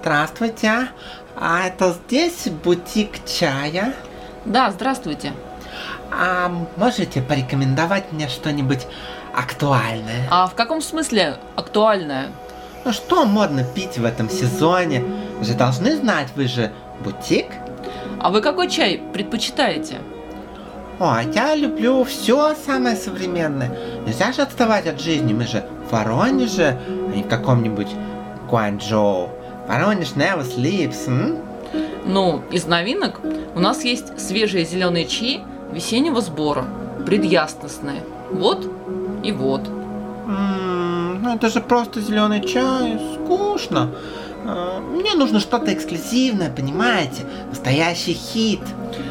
Здравствуйте. А это здесь бутик чая? Да, здравствуйте. А можете порекомендовать мне что-нибудь актуальное? А в каком смысле актуальное? Ну что модно пить в этом сезоне? Вы же должны знать, вы же бутик. А вы какой чай предпочитаете? О, я люблю все самое современное. Нельзя же отставать от жизни, мы же в Воронеже, а не в каком-нибудь Гуанчжоу. Воронеж never sleeps, м? Ну, из новинок у нас есть свежие зеленые чаи весеннего сбора, предясностные. Вот и вот. М, Ну это же просто зеленый чай, скучно. А, Мне нужно что-то эксклюзивное, понимаете? Настоящий хит.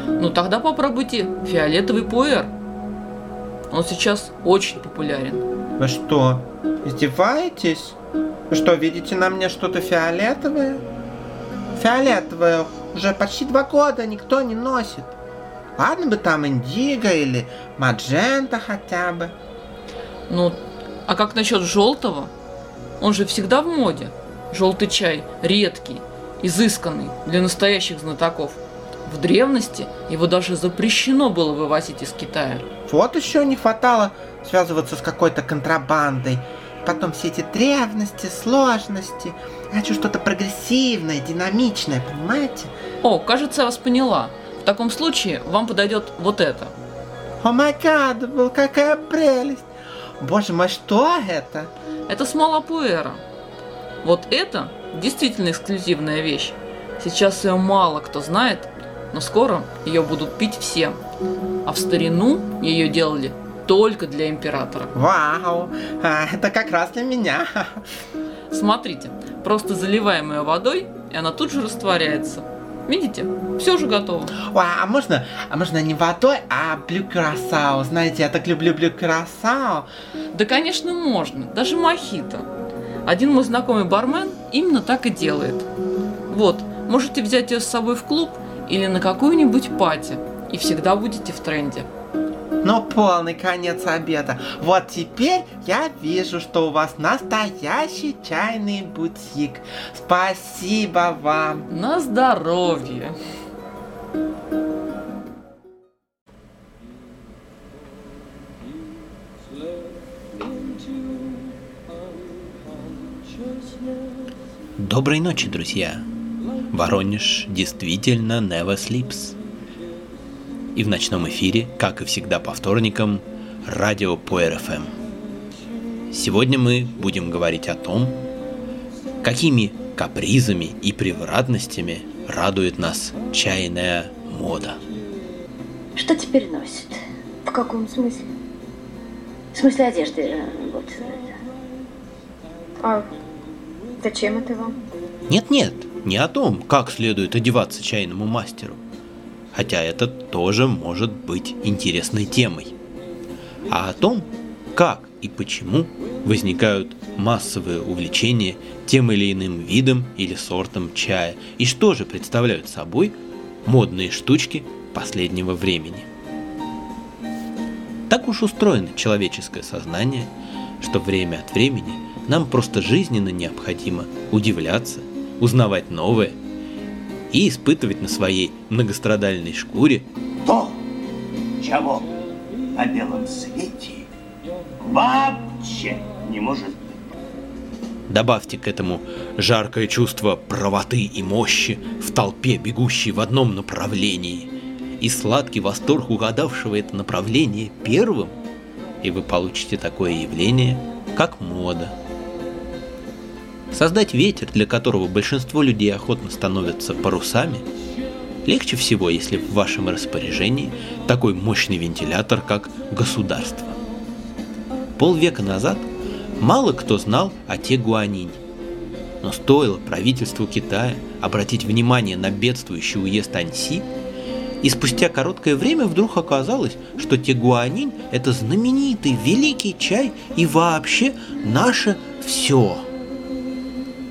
Ну тогда попробуйте фиолетовый пуэр. Он сейчас очень популярен. Вы что, издеваетесь? Что, видите на мне что-то фиолетовое? Фиолетовое уже почти два года никто не носит. Ладно бы там индиго или маджента хотя бы. Ну, а как насчет желтого? Он же всегда в моде. Желтый чай редкий, изысканный для настоящих знатоков. В древности его даже запрещено было вывозить из Китая. Вот еще не хватало связываться с какой-то контрабандой. Потом все эти древности, сложности. Я хочу что-то прогрессивное, динамичное, понимаете? О, кажется, я вас поняла. В таком случае вам подойдет вот это. О май гад, был какая прелесть! Боже мой, что это? Это смола пуэра. Вот это действительно эксклюзивная вещь. Сейчас ее мало кто знает, но скоро ее будут пить все. А в старину ее делали только для императора. Вау, а, это как раз для меня. Смотрите, просто заливаем ее водой, и она тут же растворяется. Видите? Все уже готово. Ой, а можно, а можно не водой, а блю красау. Знаете, я так люблю блю красау. Да, конечно, можно. Даже мохито. Один мой знакомый бармен именно так и делает. Вот, можете взять ее с собой в клуб или на какую-нибудь пати, и всегда будете в тренде. Ну, полный конец обеда. Вот теперь я вижу, что у вас настоящий чайный бутик. Спасибо вам. На здоровье! Доброй ночи, друзья! Воронеж действительно never sleeps. И в ночном эфире, как и всегда по вторникам, радио по РФМ. Сегодня мы будем говорить о том, какими капризами и превратностями радует нас чайная мода. Что теперь носит? В каком смысле? В смысле одежды, э, вот. А зачем это вам? Нет-нет, не о том, как следует одеваться чайному мастеру. Хотя это тоже может быть интересной темой. А о том, как и почему возникают массовые увлечения тем или иным видом или сортом чая, и что же представляют собой модные штучки последнего времени. Так уж устроено человеческое сознание, что время от времени нам просто жизненно необходимо удивляться, узнавать новое и испытывать на своей многострадальной шкуре то, чего на белом свете вообще не может быть. Добавьте к этому жаркое чувство правоты и мощи в толпе, бегущей в одном направлении, и сладкий восторг угадавшего это направление первым, и вы получите такое явление, как мода. Создать ветер, для которого большинство людей охотно становятся парусами, легче всего, если в вашем распоряжении такой мощный вентилятор, как государство. Полвека назад мало кто знал о Тегуанине. Но стоило правительству Китая обратить внимание на бедствующий уезд Аньси, и спустя короткое время вдруг оказалось, что Тегуанинь – это знаменитый великий чай и вообще наше все.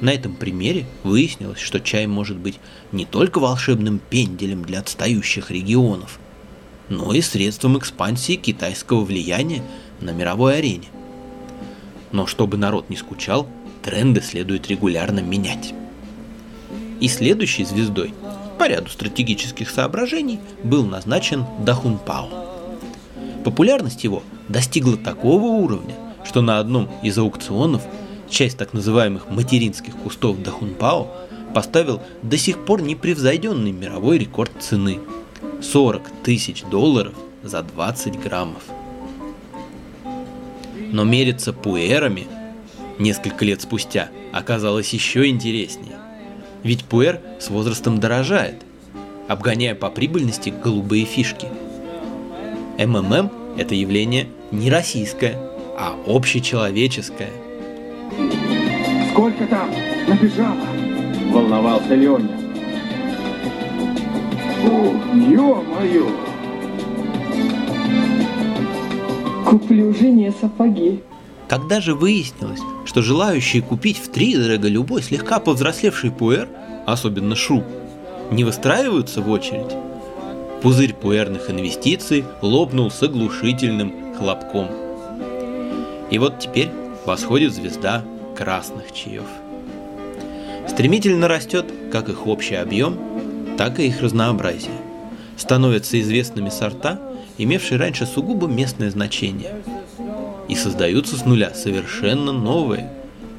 На этом примере выяснилось, что чай может быть не только волшебным пенделем для отстающих регионов, но и средством экспансии китайского влияния на мировой арене. Но чтобы народ не скучал, тренды следует регулярно менять. И следующей звездой по ряду стратегических соображений был назначен Дахунпао. Популярность его достигла такого уровня, что на одном из аукционов часть так называемых материнских кустов Дахунпао поставил до сих пор непревзойденный мировой рекорд цены – 40 тысяч долларов за 20 граммов. Но мериться пуэрами несколько лет спустя оказалось еще интереснее. Ведь пуэр с возрастом дорожает, обгоняя по прибыльности голубые фишки. МММ – это явление не российское, а общечеловеческое. Сколько там набежало? Волновался Леня. О, ё-моё! Куплю жене сапоги. Когда же выяснилось, что желающие купить в три дорого любой слегка повзрослевший пуэр, особенно шу, не выстраиваются в очередь, пузырь пуэрных инвестиций лопнул с оглушительным хлопком. И вот теперь восходит звезда красных чаев. Стремительно растет как их общий объем, так и их разнообразие. Становятся известными сорта, имевшие раньше сугубо местное значение. И создаются с нуля совершенно новые,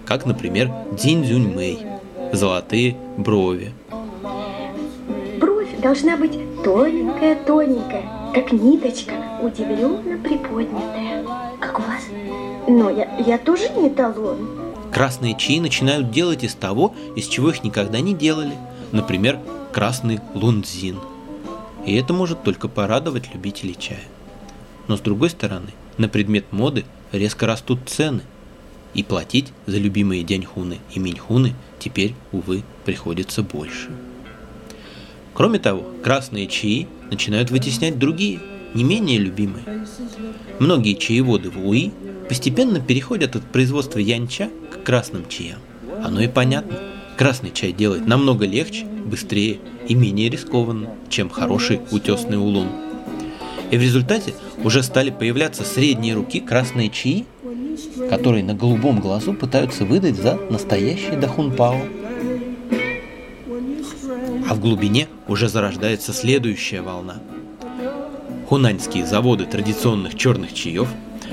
как, например, Дзинь Мэй, золотые брови. Бровь должна быть тоненькая-тоненькая, как ниточка, удивленно приподнятая. Но я, я тоже не талон. Красные чаи начинают делать из того, из чего их никогда не делали. Например, красный лунзин. И это может только порадовать любителей чая. Но с другой стороны, на предмет моды резко растут цены. И платить за любимые дяньхуны и миньхуны теперь, увы, приходится больше. Кроме того, красные чаи начинают вытеснять другие, не менее любимые. Многие чаеводы в Уи постепенно переходят от производства янча к красным чаям. Оно и понятно. Красный чай делает намного легче, быстрее и менее рискованно, чем хороший утесный улун. И в результате уже стали появляться средние руки красные чаи, которые на голубом глазу пытаются выдать за настоящий дахунпао. А в глубине уже зарождается следующая волна. Хунаньские заводы традиционных черных чаев,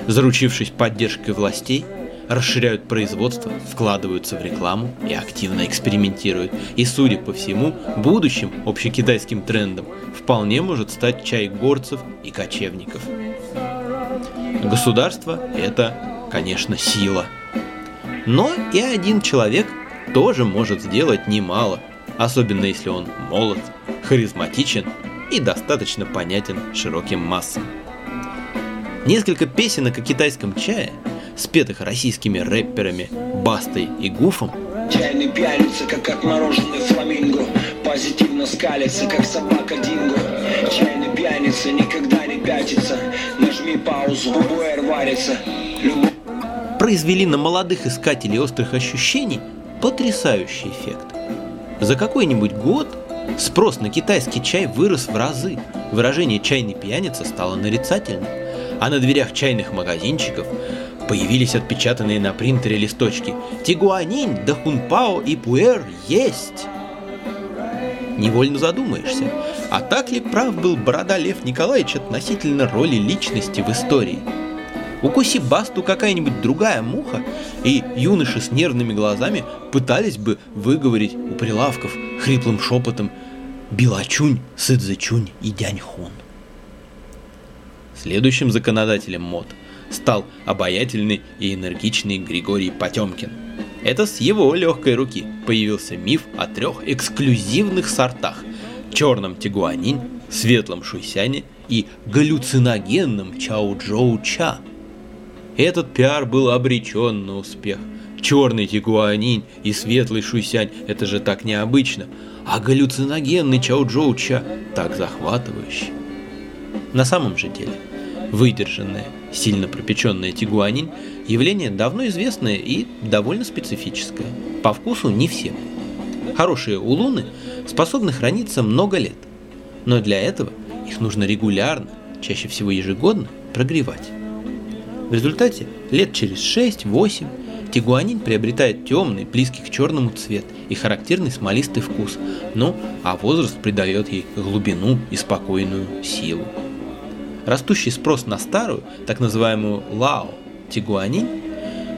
заручившись поддержкой властей, расширяют производство, вкладываются в рекламу и активно экспериментируют. И, судя по всему, будущим общекитайским трендом вполне может стать чай горцев и кочевников. Государство – это, конечно, сила. Но и один человек тоже может сделать немало, особенно если он молод, харизматичен и достаточно понятен широким массам. Несколько песенок о китайском чае – спетых российскими рэперами Бастой и Гуфом. Чайный пьяница, как отмороженный фламинго Позитивно скалится, как собака Динго Чайный пьяница никогда не пятится Нажми паузу, буэр варится Любовь произвели на молодых искателей острых ощущений потрясающий эффект. За какой-нибудь год спрос на китайский чай вырос в разы, выражение «чайный пьяница» стало нарицательным, а на дверях чайных магазинчиков Появились отпечатанные на принтере листочки. Тигуанин, Дахунпао и Пуэр есть! Невольно задумаешься, а так ли прав был борода Лев Николаевич относительно роли личности в истории? Укуси басту какая-нибудь другая муха, и юноши с нервными глазами пытались бы выговорить у прилавков хриплым шепотом Билачунь, Сыдзычунь и Дяньхун. Следующим законодателем мод – стал обаятельный и энергичный Григорий Потемкин. Это с его легкой руки появился миф о трех эксклюзивных сортах – черном тигуанин, светлом шуйсяне и галлюциногенном чао-джоу-ча. Этот пиар был обречен на успех. Черный тигуанин и светлый шуйсянь – это же так необычно, а галлюциногенный чао-джоу-ча – так захватывающе. На самом же деле, выдержанное сильно пропеченная тигуанин – явление давно известное и довольно специфическое. По вкусу не всем. Хорошие улуны способны храниться много лет, но для этого их нужно регулярно, чаще всего ежегодно, прогревать. В результате лет через 6-8 Тигуанин приобретает темный, близкий к черному цвет и характерный смолистый вкус, ну, а возраст придает ей глубину и спокойную силу. Растущий спрос на старую, так называемую лао, тигуанин,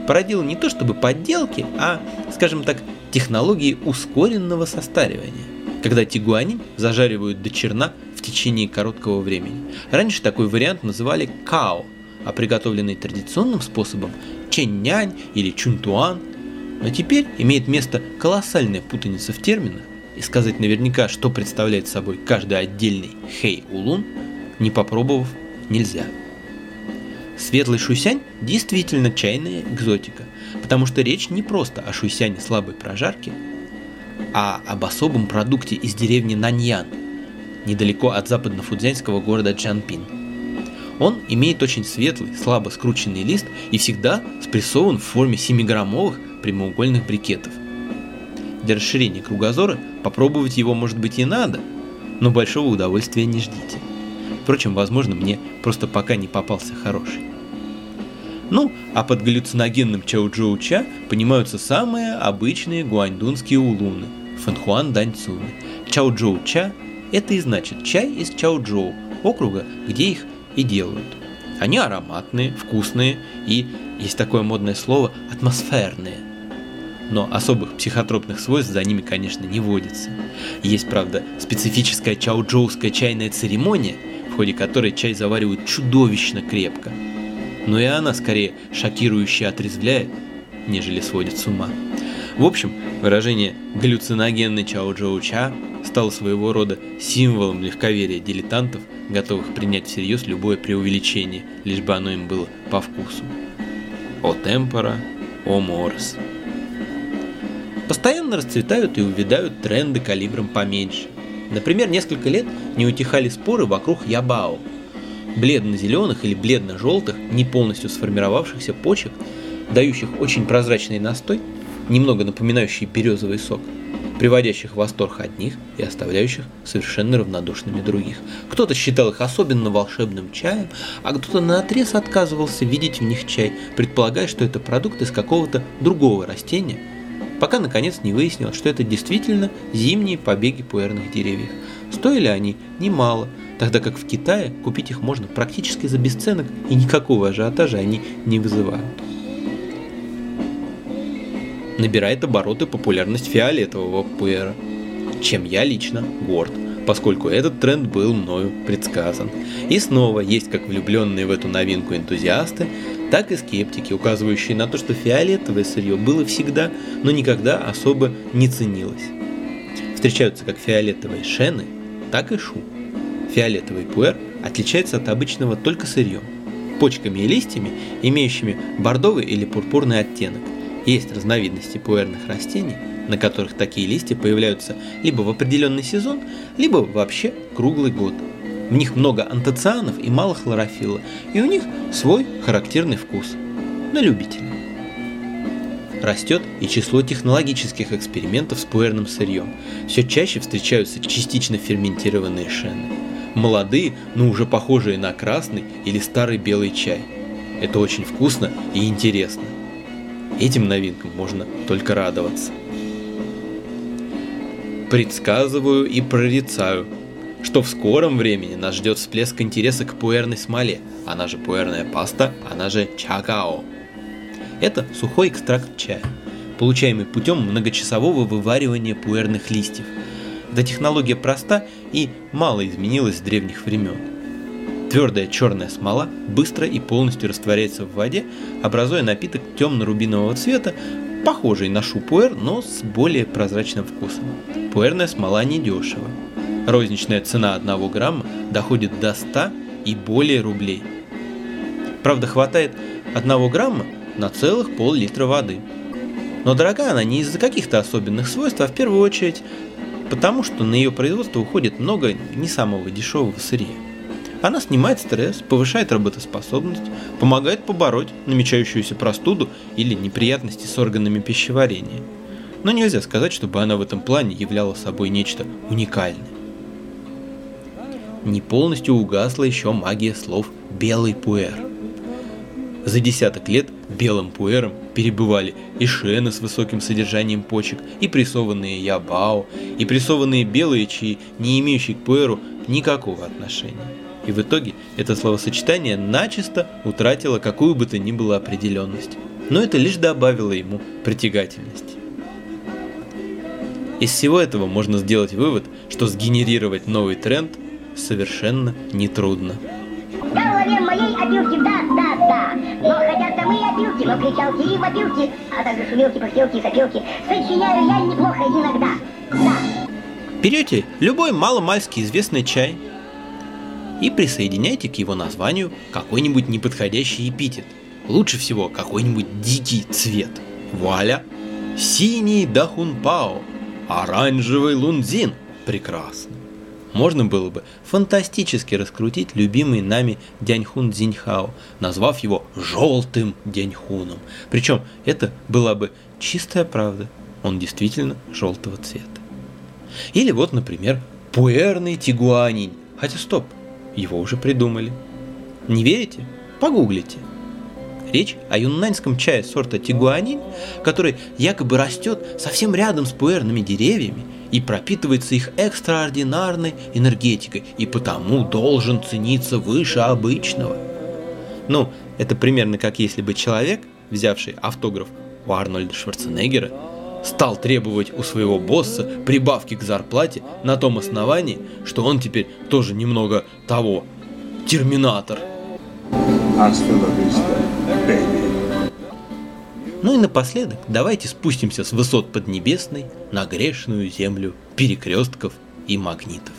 породил не то чтобы подделки, а, скажем так, технологии ускоренного состаривания, когда тигуанин зажаривают до черна в течение короткого времени. Раньше такой вариант называли као, а приготовленный традиционным способом чэнь-нянь или чунтуан. Но теперь имеет место колоссальная путаница в терминах, и сказать наверняка, что представляет собой каждый отдельный хей-улун, не попробовав, нельзя. Светлый шуйсянь действительно чайная экзотика, потому что речь не просто о шуйсяне слабой прожарки, а об особом продукте из деревни Наньян, недалеко от западно-фудзянского города Чанпин. Он имеет очень светлый, слабо скрученный лист и всегда спрессован в форме 7-граммовых прямоугольных брикетов. Для расширения кругозора попробовать его может быть и надо, но большого удовольствия не ждите. Впрочем, возможно, мне просто пока не попался хороший. Ну, а под галлюциногенным чао-джоу-ча понимаются самые обычные гуаньдунские улуны – фэнхуан даньцуны. Чао-джоу-ча – это и значит чай из чао-джоу, округа, где их и делают. Они ароматные, вкусные и, есть такое модное слово, атмосферные. Но особых психотропных свойств за ними, конечно, не водится. Есть, правда, специфическая чао-джоуская чайная церемония, в ходе которой чай заваривают чудовищно крепко – но и она скорее шокирующе отрезвляет, нежели сводит с ума. В общем, выражение «галлюциногенный Чао Джоу Ча» стало своего рода символом легковерия дилетантов, готовых принять всерьез любое преувеличение, лишь бы оно им было по вкусу. О темпора, о морс. Постоянно расцветают и увядают тренды калибром поменьше. Например, несколько лет не утихали споры вокруг ябао – бледно-зеленых или бледно-желтых, не полностью сформировавшихся почек, дающих очень прозрачный настой, немного напоминающий березовый сок, приводящих в восторг одних и оставляющих совершенно равнодушными других. Кто-то считал их особенно волшебным чаем, а кто-то наотрез отказывался видеть в них чай, предполагая, что это продукт из какого-то другого растения, пока наконец не выяснилось, что это действительно зимние побеги пуэрных деревьев. Стоили они немало – тогда как в Китае купить их можно практически за бесценок и никакого ажиотажа они не вызывают. Набирает обороты популярность фиолетового пуэра, чем я лично горд, поскольку этот тренд был мною предсказан. И снова есть как влюбленные в эту новинку энтузиасты, так и скептики, указывающие на то, что фиолетовое сырье было всегда, но никогда особо не ценилось. Встречаются как фиолетовые шены, так и шу. Фиолетовый пуэр отличается от обычного только сырьем, почками и листьями, имеющими бордовый или пурпурный оттенок. Есть разновидности пуэрных растений, на которых такие листья появляются либо в определенный сезон, либо вообще круглый год. В них много антоцианов и мало хлорофилла, и у них свой характерный вкус. На любителя. Растет и число технологических экспериментов с пуэрным сырьем. Все чаще встречаются частично ферментированные шены молодые, но уже похожие на красный или старый белый чай. Это очень вкусно и интересно. Этим новинкам можно только радоваться. Предсказываю и прорицаю, что в скором времени нас ждет всплеск интереса к пуэрной смоле, она же пуэрная паста, она же чакао. Это сухой экстракт чая, получаемый путем многочасового вываривания пуэрных листьев – эта технология проста и мало изменилась с древних времен. Твердая черная смола быстро и полностью растворяется в воде, образуя напиток темно-рубинового цвета, похожий на шупуэр, но с более прозрачным вкусом. Пуэрная смола недешева. Розничная цена 1 грамма доходит до 100 и более рублей. Правда, хватает 1 грамма на целых пол-литра воды. Но дорога она не из-за каких-то особенных свойств, а в первую очередь потому что на ее производство уходит много не самого дешевого сырья. Она снимает стресс, повышает работоспособность, помогает побороть намечающуюся простуду или неприятности с органами пищеварения. Но нельзя сказать, чтобы она в этом плане являла собой нечто уникальное. Не полностью угасла еще магия слов «белый пуэр». За десяток лет белым пуэром перебывали и шены с высоким содержанием почек, и прессованные ябао, и прессованные белые чаи, не имеющие к пуэру никакого отношения. И в итоге это словосочетание начисто утратило какую бы то ни было определенность. Но это лишь добавило ему притягательности. Из всего этого можно сделать вывод, что сгенерировать новый тренд совершенно нетрудно. Ловим моей опилки, да, да, да. Но хотят там и опилки, но кричалки и вопилки, а также шумелки, пыхтелки и сопелки. Сочиняю я неплохо иногда, да. Берете любой маломальски известный чай и присоединяйте к его названию какой-нибудь неподходящий эпитет. Лучше всего какой-нибудь дикий цвет. Вуаля! Синий дахунпао, оранжевый лунзин. Прекрасно. Можно было бы фантастически раскрутить любимый нами Дяньхун Дзиньхао, назвав его желтым Дяньхуном. Причем это была бы чистая правда. Он действительно желтого цвета. Или вот, например, пуэрный тигуанин. Хотя стоп, его уже придумали. Не верите? Погуглите. Речь о юннаньском чае сорта тигуанин, который якобы растет совсем рядом с пуэрными деревьями и пропитывается их экстраординарной энергетикой и потому должен цениться выше обычного. Ну, это примерно как если бы человек, взявший автограф у Арнольда Шварценеггера, стал требовать у своего босса прибавки к зарплате на том основании, что он теперь тоже немного того, терминатор. Ну и напоследок давайте спустимся с высот Поднебесной на грешную землю перекрестков и магнитов.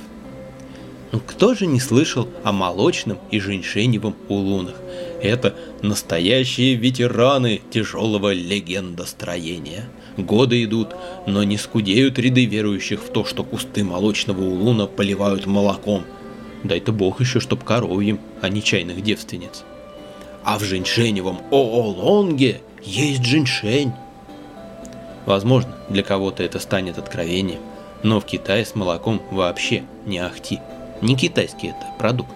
Ну кто же не слышал о молочном и женьшеневом улунах? Это настоящие ветераны тяжелого легендостроения. Годы идут, но не скудеют ряды верующих в то, что кусты молочного улуна поливают молоком. Дай-то бог еще, чтоб коровьим, а не чайных девственниц. А в женьшеневом Оолонге есть женьшень. Возможно, для кого-то это станет откровением, но в Китае с молоком вообще не ахти. Не китайский это продукт.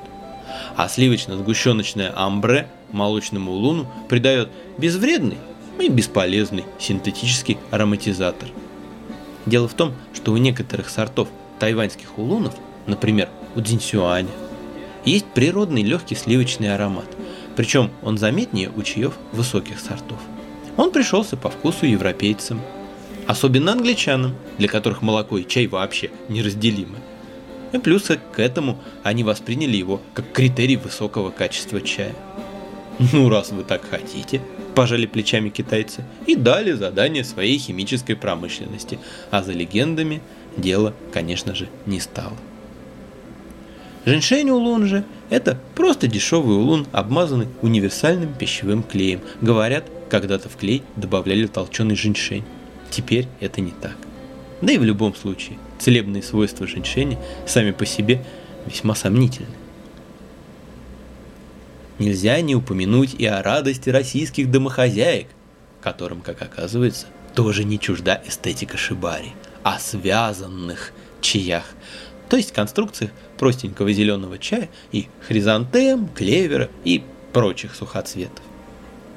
А сливочно-сгущеночное амбре молочному луну придает безвредный и бесполезный синтетический ароматизатор. Дело в том, что у некоторых сортов тайваньских улунов, например, у дзинсюаня, есть природный легкий сливочный аромат, причем он заметнее у чаев высоких сортов. Он пришелся по вкусу европейцам, особенно англичанам, для которых молоко и чай вообще неразделимы. И плюс к этому они восприняли его как критерий высокого качества чая. Ну, раз вы так хотите, пожали плечами китайцы и дали задание своей химической промышленности, а за легендами дело, конечно же, не стало. Женьшень улун же – это просто дешевый улун, обмазанный универсальным пищевым клеем. Говорят, когда-то в клей добавляли толченый женьшень. Теперь это не так. Да и в любом случае, целебные свойства женьшеня сами по себе весьма сомнительны. Нельзя не упомянуть и о радости российских домохозяек, которым, как оказывается, тоже не чужда эстетика шибари, о связанных чаях, то есть конструкциях простенького зеленого чая и хризантем, клевера и прочих сухоцветов.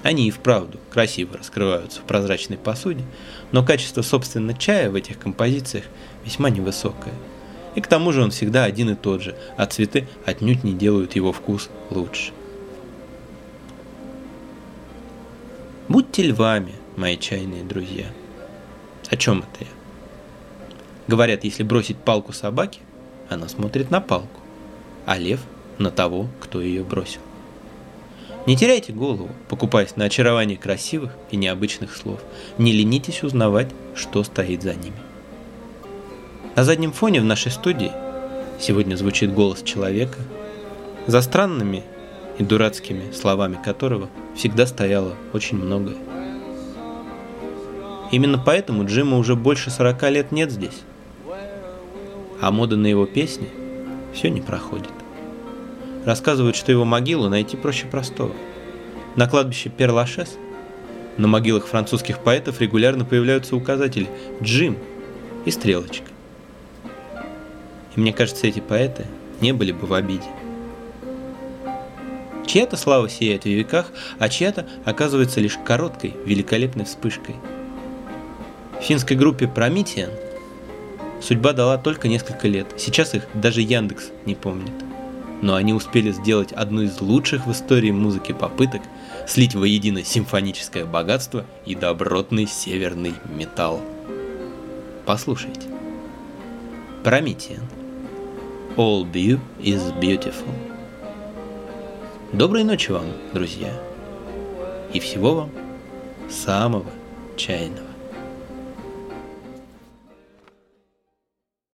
Они и вправду красиво раскрываются в прозрачной посуде, но качество собственно чая в этих композициях весьма невысокое. И к тому же он всегда один и тот же, а цветы отнюдь не делают его вкус лучше. Будьте львами, мои чайные друзья. О чем это я? Говорят, если бросить палку собаке, она смотрит на палку, а лев на того, кто ее бросил. Не теряйте голову, покупаясь на очарование красивых и необычных слов. Не ленитесь узнавать, что стоит за ними. На заднем фоне в нашей студии сегодня звучит голос человека, за странными и дурацкими словами которого всегда стояло очень многое. Именно поэтому Джима уже больше 40 лет нет здесь. А мода на его песни все не проходит. Рассказывают, что его могилу найти проще простого. На кладбище Перлашес на могилах французских поэтов регулярно появляются указатели «Джим» и «Стрелочка». И мне кажется, эти поэты не были бы в обиде. Чья-то слава сияет в веках, а чья-то оказывается лишь короткой, великолепной вспышкой. Финской группе Promethean судьба дала только несколько лет. Сейчас их даже Яндекс не помнит. Но они успели сделать одну из лучших в истории музыки попыток слить воедино симфоническое богатство и добротный северный металл. Послушайте. Promethean. All view is beautiful. Доброй ночи вам, друзья. И всего вам самого чайного.